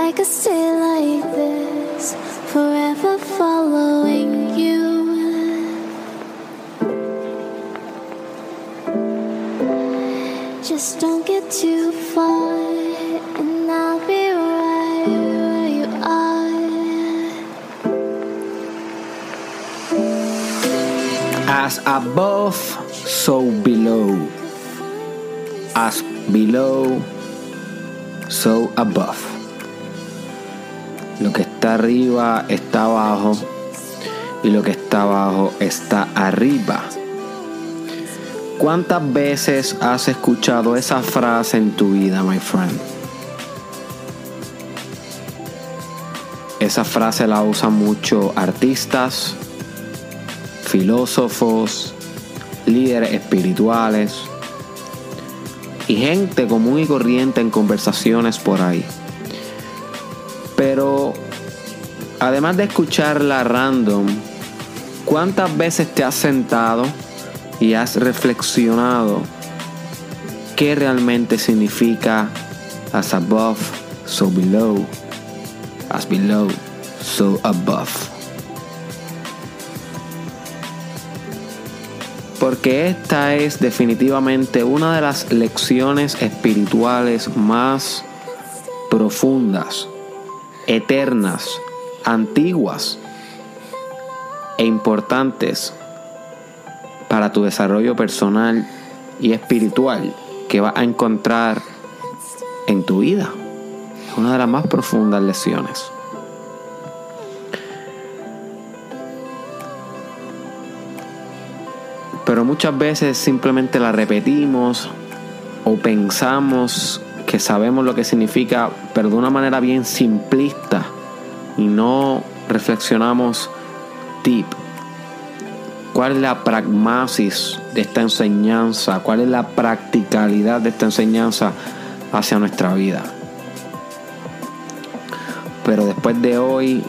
I could stay like this, forever following you. Just don't get too far, and I'll be right where you are. As above, so below. As below, so above. Lo que está arriba está abajo y lo que está abajo está arriba. ¿Cuántas veces has escuchado esa frase en tu vida, my friend? Esa frase la usan mucho artistas, filósofos, líderes espirituales y gente común y corriente en conversaciones por ahí. Además de escucharla random, ¿cuántas veces te has sentado y has reflexionado qué realmente significa as above, so below, as below, so above? Porque esta es definitivamente una de las lecciones espirituales más profundas, eternas, antiguas e importantes para tu desarrollo personal y espiritual que vas a encontrar en tu vida. Es una de las más profundas lecciones. Pero muchas veces simplemente la repetimos o pensamos que sabemos lo que significa, pero de una manera bien simplista y no reflexionamos deep. ¿Cuál es la pragmasis de esta enseñanza? ¿Cuál es la practicalidad de esta enseñanza hacia nuestra vida? Pero después de hoy,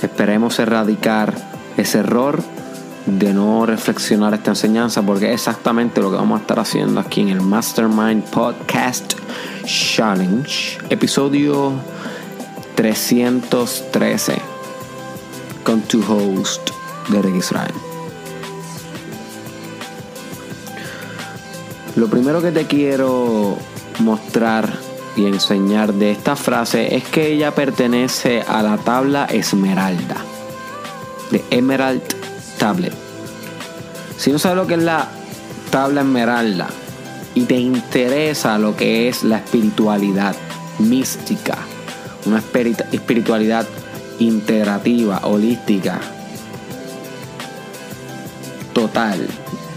esperemos erradicar ese error de no reflexionar esta enseñanza porque es exactamente lo que vamos a estar haciendo aquí en el Mastermind Podcast Challenge, episodio 313 con tu host Derek Israel. Lo primero que te quiero mostrar y enseñar de esta frase es que ella pertenece a la tabla Esmeralda, de Emerald Tablet. Si no sabes lo que es la tabla Esmeralda y te interesa lo que es la espiritualidad mística, una espiritualidad integrativa, holística, total.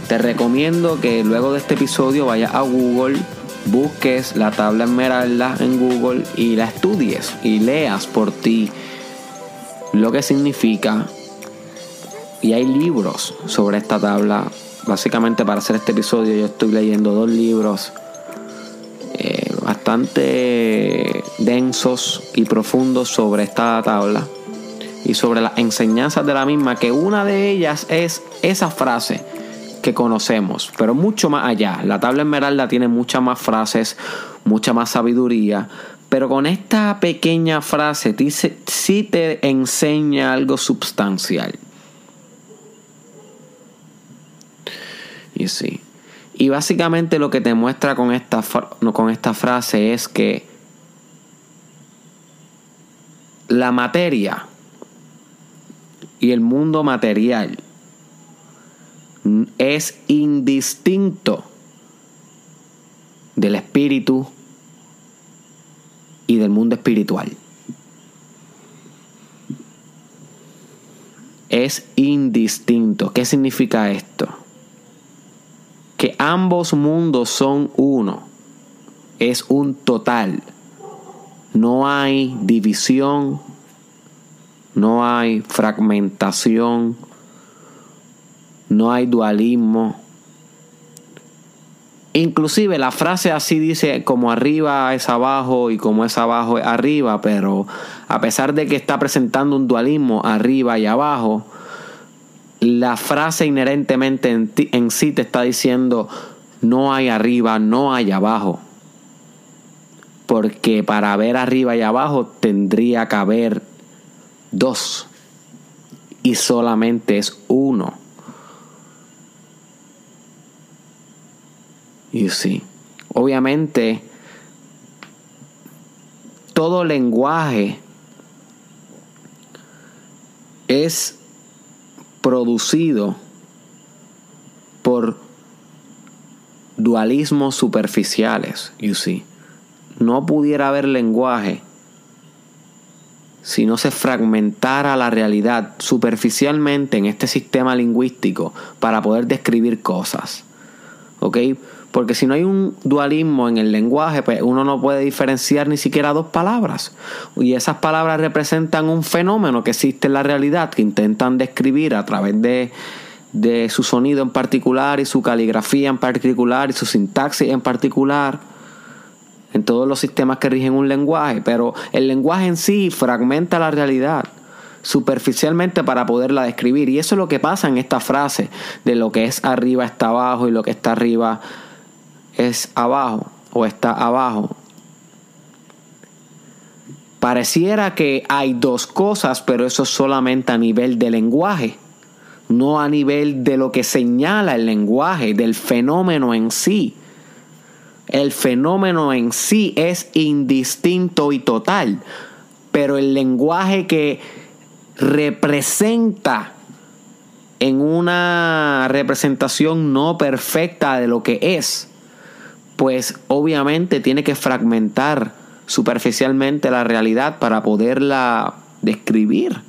Te recomiendo que luego de este episodio vayas a Google, busques la tabla esmeralda en Google y la estudies y leas por ti lo que significa. Y hay libros sobre esta tabla. Básicamente para hacer este episodio yo estoy leyendo dos libros bastante densos y profundos sobre esta tabla y sobre las enseñanzas de la misma, que una de ellas es esa frase que conocemos, pero mucho más allá. La tabla esmeralda tiene muchas más frases, mucha más sabiduría, pero con esta pequeña frase dice, sí te enseña algo sustancial. Y sí. Y básicamente lo que te muestra con esta, con esta frase es que la materia y el mundo material es indistinto del espíritu y del mundo espiritual. Es indistinto. ¿Qué significa esto? Ambos mundos son uno. Es un total. No hay división, no hay fragmentación, no hay dualismo. Inclusive la frase así dice como arriba es abajo y como es abajo es arriba, pero a pesar de que está presentando un dualismo arriba y abajo, la frase inherentemente en, en sí te está diciendo no hay arriba, no hay abajo. porque para ver arriba y abajo tendría que haber dos y solamente es uno. Y sí, obviamente todo lenguaje es producido por dualismos superficiales, you see. No pudiera haber lenguaje si no se fragmentara la realidad superficialmente en este sistema lingüístico para poder describir cosas. ¿Ok? Porque si no hay un dualismo en el lenguaje, pues uno no puede diferenciar ni siquiera dos palabras. Y esas palabras representan un fenómeno que existe en la realidad, que intentan describir a través de, de su sonido en particular y su caligrafía en particular y su sintaxis en particular en todos los sistemas que rigen un lenguaje, pero el lenguaje en sí fragmenta la realidad superficialmente para poderla describir. Y eso es lo que pasa en esta frase de lo que es arriba está abajo y lo que está arriba es abajo o está abajo. Pareciera que hay dos cosas, pero eso es solamente a nivel de lenguaje, no a nivel de lo que señala el lenguaje, del fenómeno en sí. El fenómeno en sí es indistinto y total, pero el lenguaje que representa en una representación no perfecta de lo que es, pues obviamente tiene que fragmentar superficialmente la realidad para poderla describir.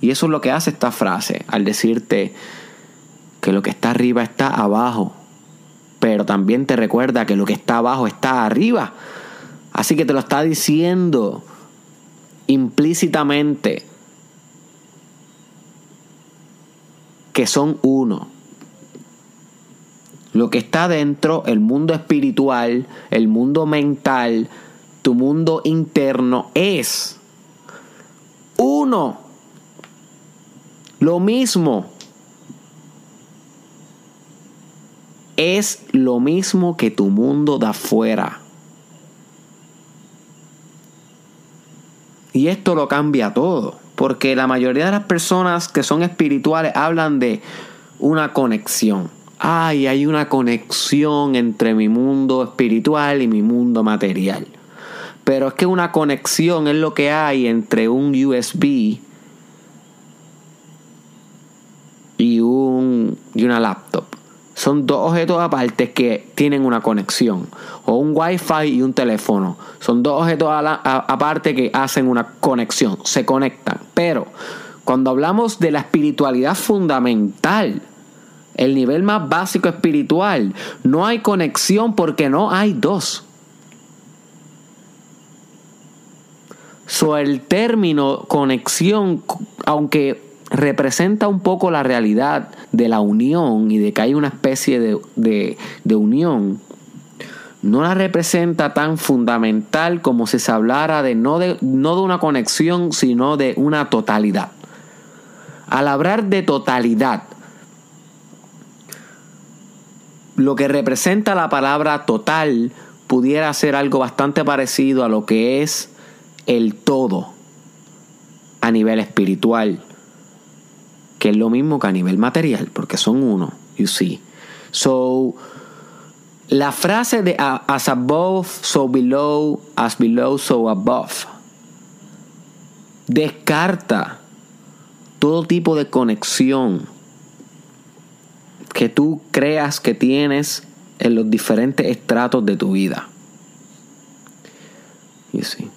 Y eso es lo que hace esta frase al decirte que lo que está arriba está abajo, pero también te recuerda que lo que está abajo está arriba. Así que te lo está diciendo implícitamente que son uno lo que está dentro, el mundo espiritual, el mundo mental, tu mundo interno es uno. Lo mismo. Es lo mismo que tu mundo de afuera. Y esto lo cambia todo. Porque la mayoría de las personas que son espirituales hablan de una conexión ay, hay una conexión entre mi mundo espiritual y mi mundo material. Pero es que una conexión es lo que hay entre un USB y, un, y una laptop. Son dos objetos aparte que tienen una conexión. O un Wi-Fi y un teléfono. Son dos objetos aparte que hacen una conexión. Se conectan. Pero cuando hablamos de la espiritualidad fundamental, el nivel más básico espiritual, no hay conexión porque no hay dos. So, el término conexión, aunque representa un poco la realidad de la unión y de que hay una especie de, de unión, no la representa tan fundamental como si se hablara de no, de no de una conexión, sino de una totalidad. Al hablar de totalidad, lo que representa la palabra total pudiera ser algo bastante parecido a lo que es el todo a nivel espiritual, que es lo mismo que a nivel material, porque son uno, you see. So, la frase de as above, so below, as below, so above, descarta todo tipo de conexión que tú creas que tienes en los diferentes estratos de tu vida. Y sí.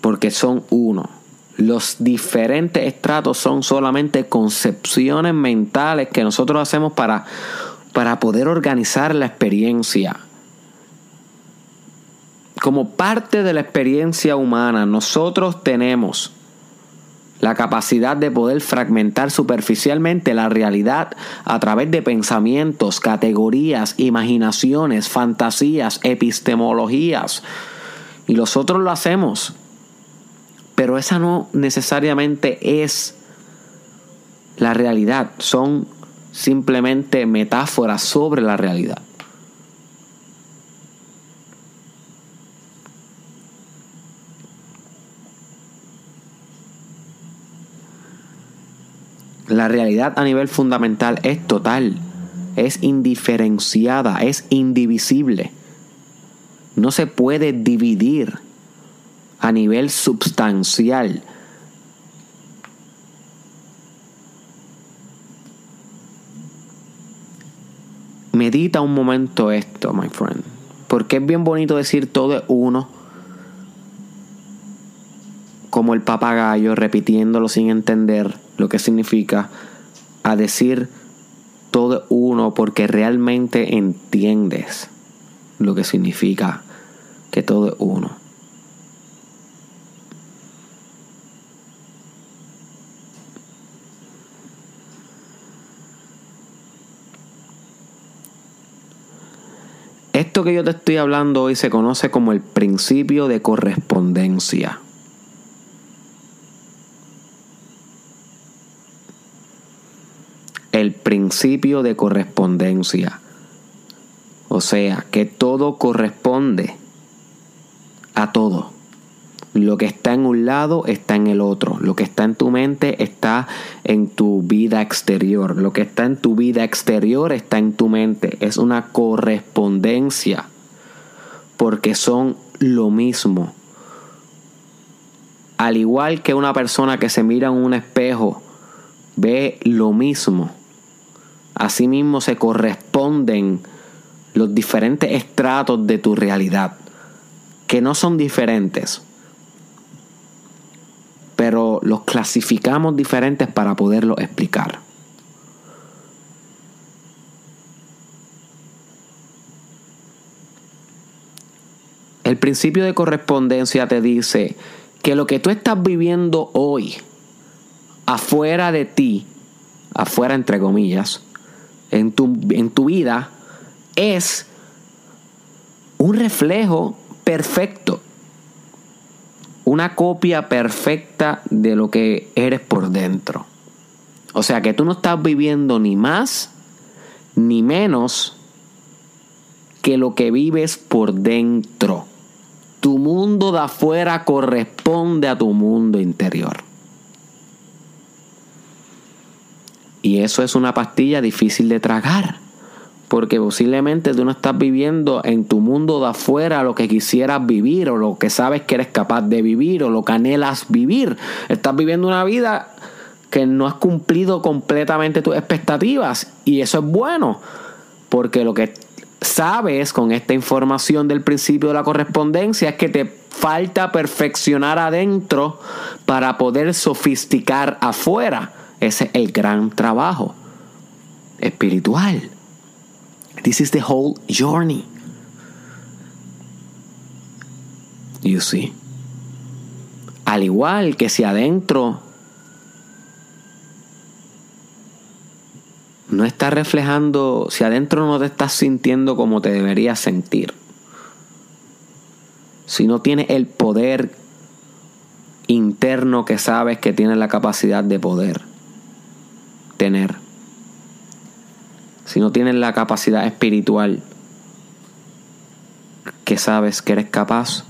Porque son uno. Los diferentes estratos son solamente concepciones mentales que nosotros hacemos para, para poder organizar la experiencia. Como parte de la experiencia humana, nosotros tenemos la capacidad de poder fragmentar superficialmente la realidad a través de pensamientos, categorías, imaginaciones, fantasías, epistemologías. Y nosotros lo hacemos. Pero esa no necesariamente es la realidad. Son simplemente metáforas sobre la realidad. La realidad a nivel fundamental es total, es indiferenciada, es indivisible. No se puede dividir a nivel substancial. Medita un momento esto, my friend. Porque es bien bonito decir todo es uno. Como el papagayo repitiéndolo sin entender lo que significa. A decir todo uno porque realmente entiendes lo que significa que todo es uno. Esto que yo te estoy hablando hoy se conoce como el principio de correspondencia. El principio de correspondencia. O sea, que todo corresponde a todo. Lo que está en un lado está en el otro. Lo que está en tu mente está en tu vida exterior. Lo que está en tu vida exterior está en tu mente. Es una correspondencia. Porque son lo mismo. Al igual que una persona que se mira en un espejo ve lo mismo. Asimismo se corresponden los diferentes estratos de tu realidad, que no son diferentes, pero los clasificamos diferentes para poderlo explicar. El principio de correspondencia te dice que lo que tú estás viviendo hoy, afuera de ti, afuera entre comillas, en tu, en tu vida, es un reflejo perfecto, una copia perfecta de lo que eres por dentro. O sea que tú no estás viviendo ni más ni menos que lo que vives por dentro. Tu mundo de afuera corresponde a tu mundo interior. Y eso es una pastilla difícil de tragar porque posiblemente tú no estás viviendo en tu mundo de afuera lo que quisieras vivir o lo que sabes que eres capaz de vivir o lo que anhelas vivir. Estás viviendo una vida que no has cumplido completamente tus expectativas y eso es bueno, porque lo que sabes con esta información del principio de la correspondencia es que te falta perfeccionar adentro para poder sofisticar afuera. Ese es el gran trabajo espiritual. This is the whole journey. You see. Al igual que si adentro no estás reflejando, si adentro no te estás sintiendo como te deberías sentir, si no tienes el poder interno que sabes que tienes la capacidad de poder si no tienes la capacidad espiritual que sabes que eres capaz,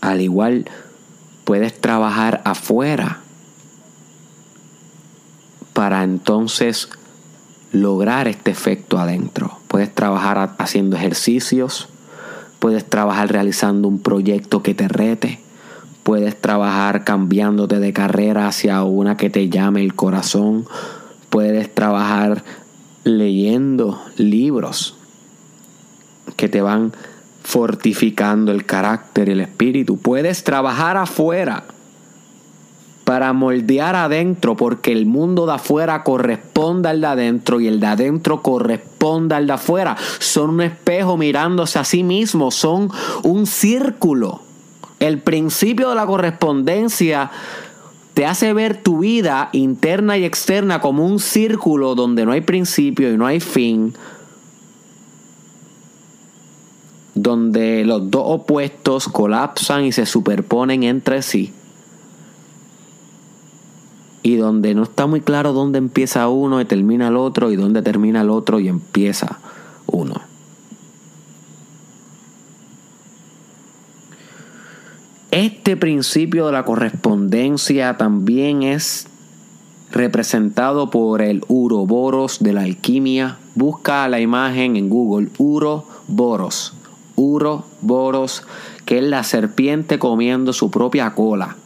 al igual puedes trabajar afuera para entonces lograr este efecto adentro. Puedes trabajar haciendo ejercicios, puedes trabajar realizando un proyecto que te rete, puedes trabajar cambiándote de carrera hacia una que te llame el corazón, puedes trabajar leyendo libros que te van fortificando el carácter y el espíritu. Puedes trabajar afuera para moldear adentro, porque el mundo de afuera corresponde al de adentro y el de adentro corresponde al de afuera. Son un espejo mirándose a sí mismo, son un círculo. El principio de la correspondencia te hace ver tu vida interna y externa como un círculo donde no hay principio y no hay fin, donde los dos opuestos colapsan y se superponen entre sí, y donde no está muy claro dónde empieza uno y termina el otro, y dónde termina el otro y empieza uno. Este principio de la correspondencia también es representado por el uroboros de la alquimia. Busca la imagen en Google, uroboros, uroboros, que es la serpiente comiendo su propia cola.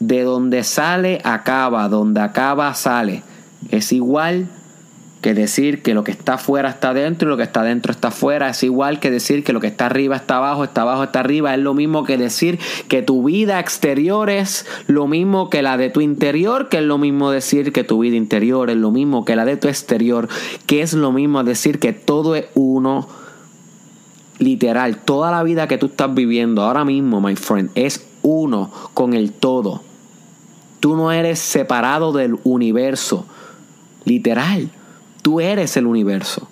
De donde sale, acaba, donde acaba, sale. Es igual que decir que lo que está afuera está dentro y lo que está dentro está afuera. Es igual que decir que lo que está arriba está abajo, está abajo está arriba. Es lo mismo que decir que tu vida exterior es lo mismo que la de tu interior, que es lo mismo decir que tu vida interior es lo mismo que la de tu exterior, que es lo mismo decir que todo es uno. Literal, toda la vida que tú estás viviendo ahora mismo, my friend, es uno con el todo. Tú no eres separado del universo. Literal. Tú eres el universo.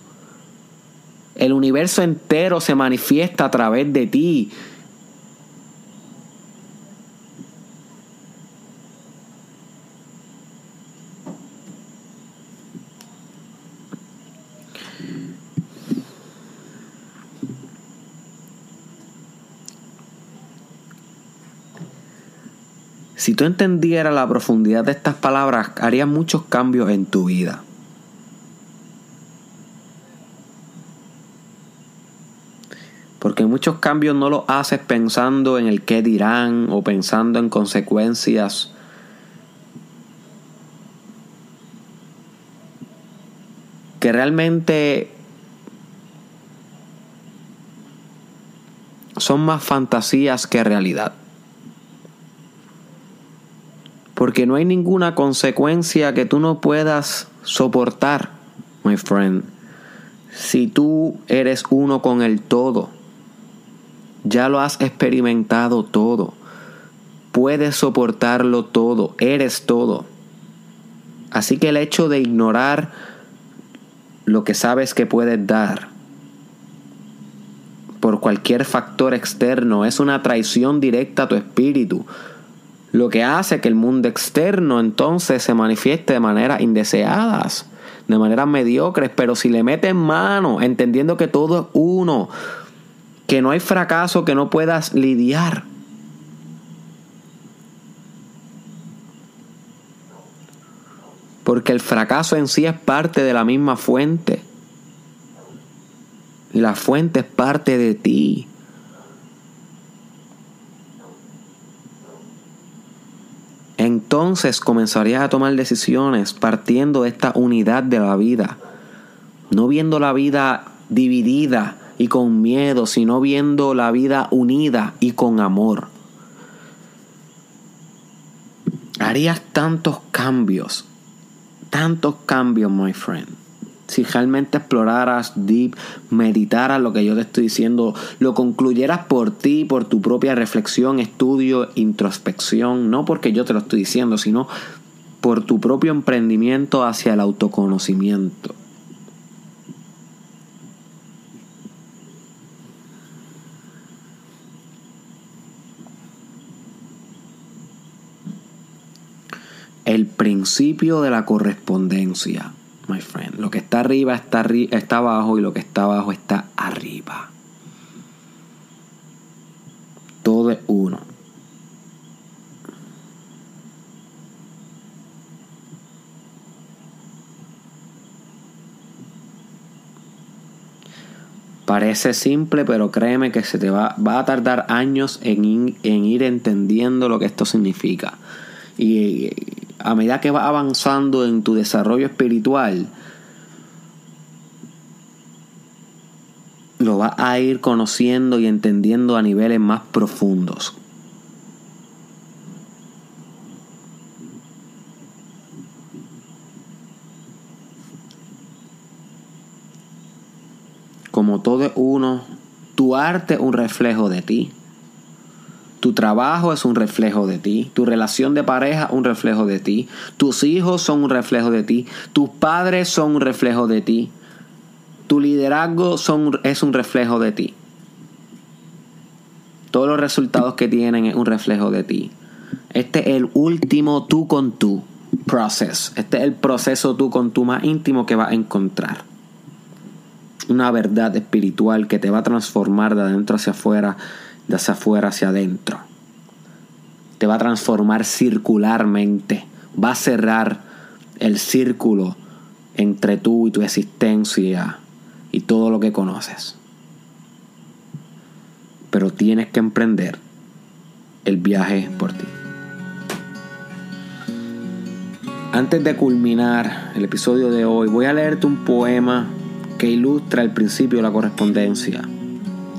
El universo entero se manifiesta a través de ti. Si tú entendieras la profundidad de estas palabras, harías muchos cambios en tu vida. Porque muchos cambios no los haces pensando en el qué dirán o pensando en consecuencias. Que realmente son más fantasías que realidad. Porque no hay ninguna consecuencia que tú no puedas soportar, my friend, si tú eres uno con el todo. Ya lo has experimentado todo. Puedes soportarlo todo. Eres todo. Así que el hecho de ignorar lo que sabes que puedes dar por cualquier factor externo es una traición directa a tu espíritu. Lo que hace que el mundo externo entonces se manifieste de maneras indeseadas, de maneras mediocres, pero si le metes mano, entendiendo que todo es uno, que no hay fracaso que no puedas lidiar. Porque el fracaso en sí es parte de la misma fuente. La fuente es parte de ti. Entonces comenzarías a tomar decisiones partiendo de esta unidad de la vida. No viendo la vida dividida y con miedo, sino viendo la vida unida y con amor. Harías tantos cambios, tantos cambios, my friend. Si realmente exploraras deep, meditaras lo que yo te estoy diciendo, lo concluyeras por ti, por tu propia reflexión, estudio, introspección, no porque yo te lo estoy diciendo, sino por tu propio emprendimiento hacia el autoconocimiento. el principio de la correspondencia, my friend. Lo que está arriba está, está abajo y lo que está abajo está arriba. Todo es uno. Parece simple, pero créeme que se te va, va a tardar años en, en ir entendiendo lo que esto significa. Y a medida que vas avanzando en tu desarrollo espiritual, lo vas a ir conociendo y entendiendo a niveles más profundos. Como todo es uno, tu arte es un reflejo de ti. Tu trabajo es un reflejo de ti. Tu relación de pareja un reflejo de ti. Tus hijos son un reflejo de ti. Tus padres son un reflejo de ti. Tu liderazgo son, es un reflejo de ti. Todos los resultados que tienen es un reflejo de ti. Este es el último tú con tú process. Este es el proceso tú con tú más íntimo que vas a encontrar. Una verdad espiritual que te va a transformar de adentro hacia afuera de hacia afuera hacia adentro. te va a transformar circularmente, va a cerrar el círculo entre tú y tu existencia y todo lo que conoces. Pero tienes que emprender el viaje por ti. Antes de culminar el episodio de hoy, voy a leerte un poema que ilustra el principio de la correspondencia.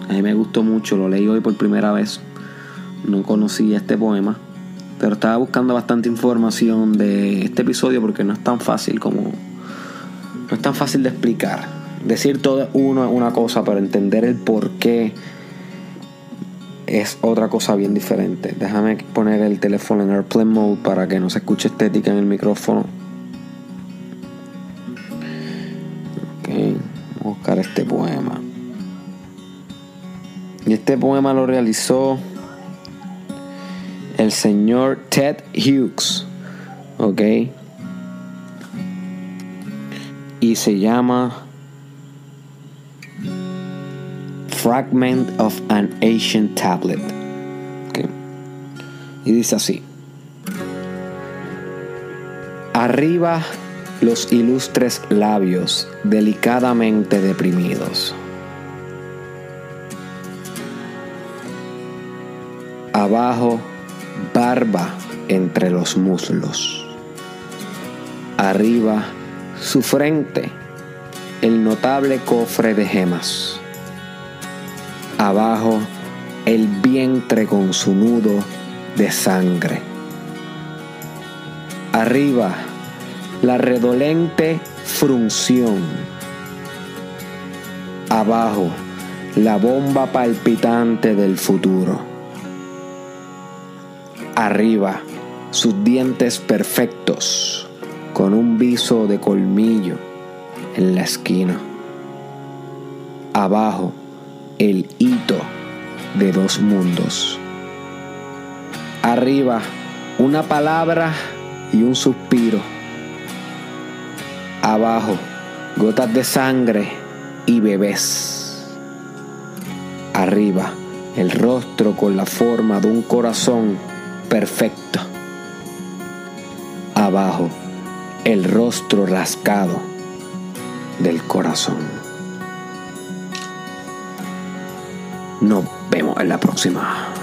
A mí me gustó mucho, lo leí hoy por primera vez. No conocí este poema, pero estaba buscando bastante información de este episodio porque no es tan fácil como no es tan fácil de explicar. Decir todo uno es una cosa, pero entender el por qué es otra cosa bien diferente. Déjame poner el teléfono en airplane mode para que no se escuche estética en el micrófono. Este poema lo realizó el señor Ted Hughes. Ok. Y se llama Fragment of an Ancient Tablet. Y dice así. Arriba los ilustres labios delicadamente deprimidos. Abajo, barba entre los muslos. Arriba, su frente, el notable cofre de gemas abajo el vientre con su nudo de sangre. Arriba la redolente frunción. Abajo la bomba palpitante del futuro. Arriba sus dientes perfectos con un viso de colmillo en la esquina. Abajo el hito de dos mundos. Arriba, una palabra y un suspiro. Abajo, gotas de sangre y bebés. Arriba, el rostro con la forma de un corazón perfecto. Abajo, el rostro rascado del corazón. Nos vemos en la próxima.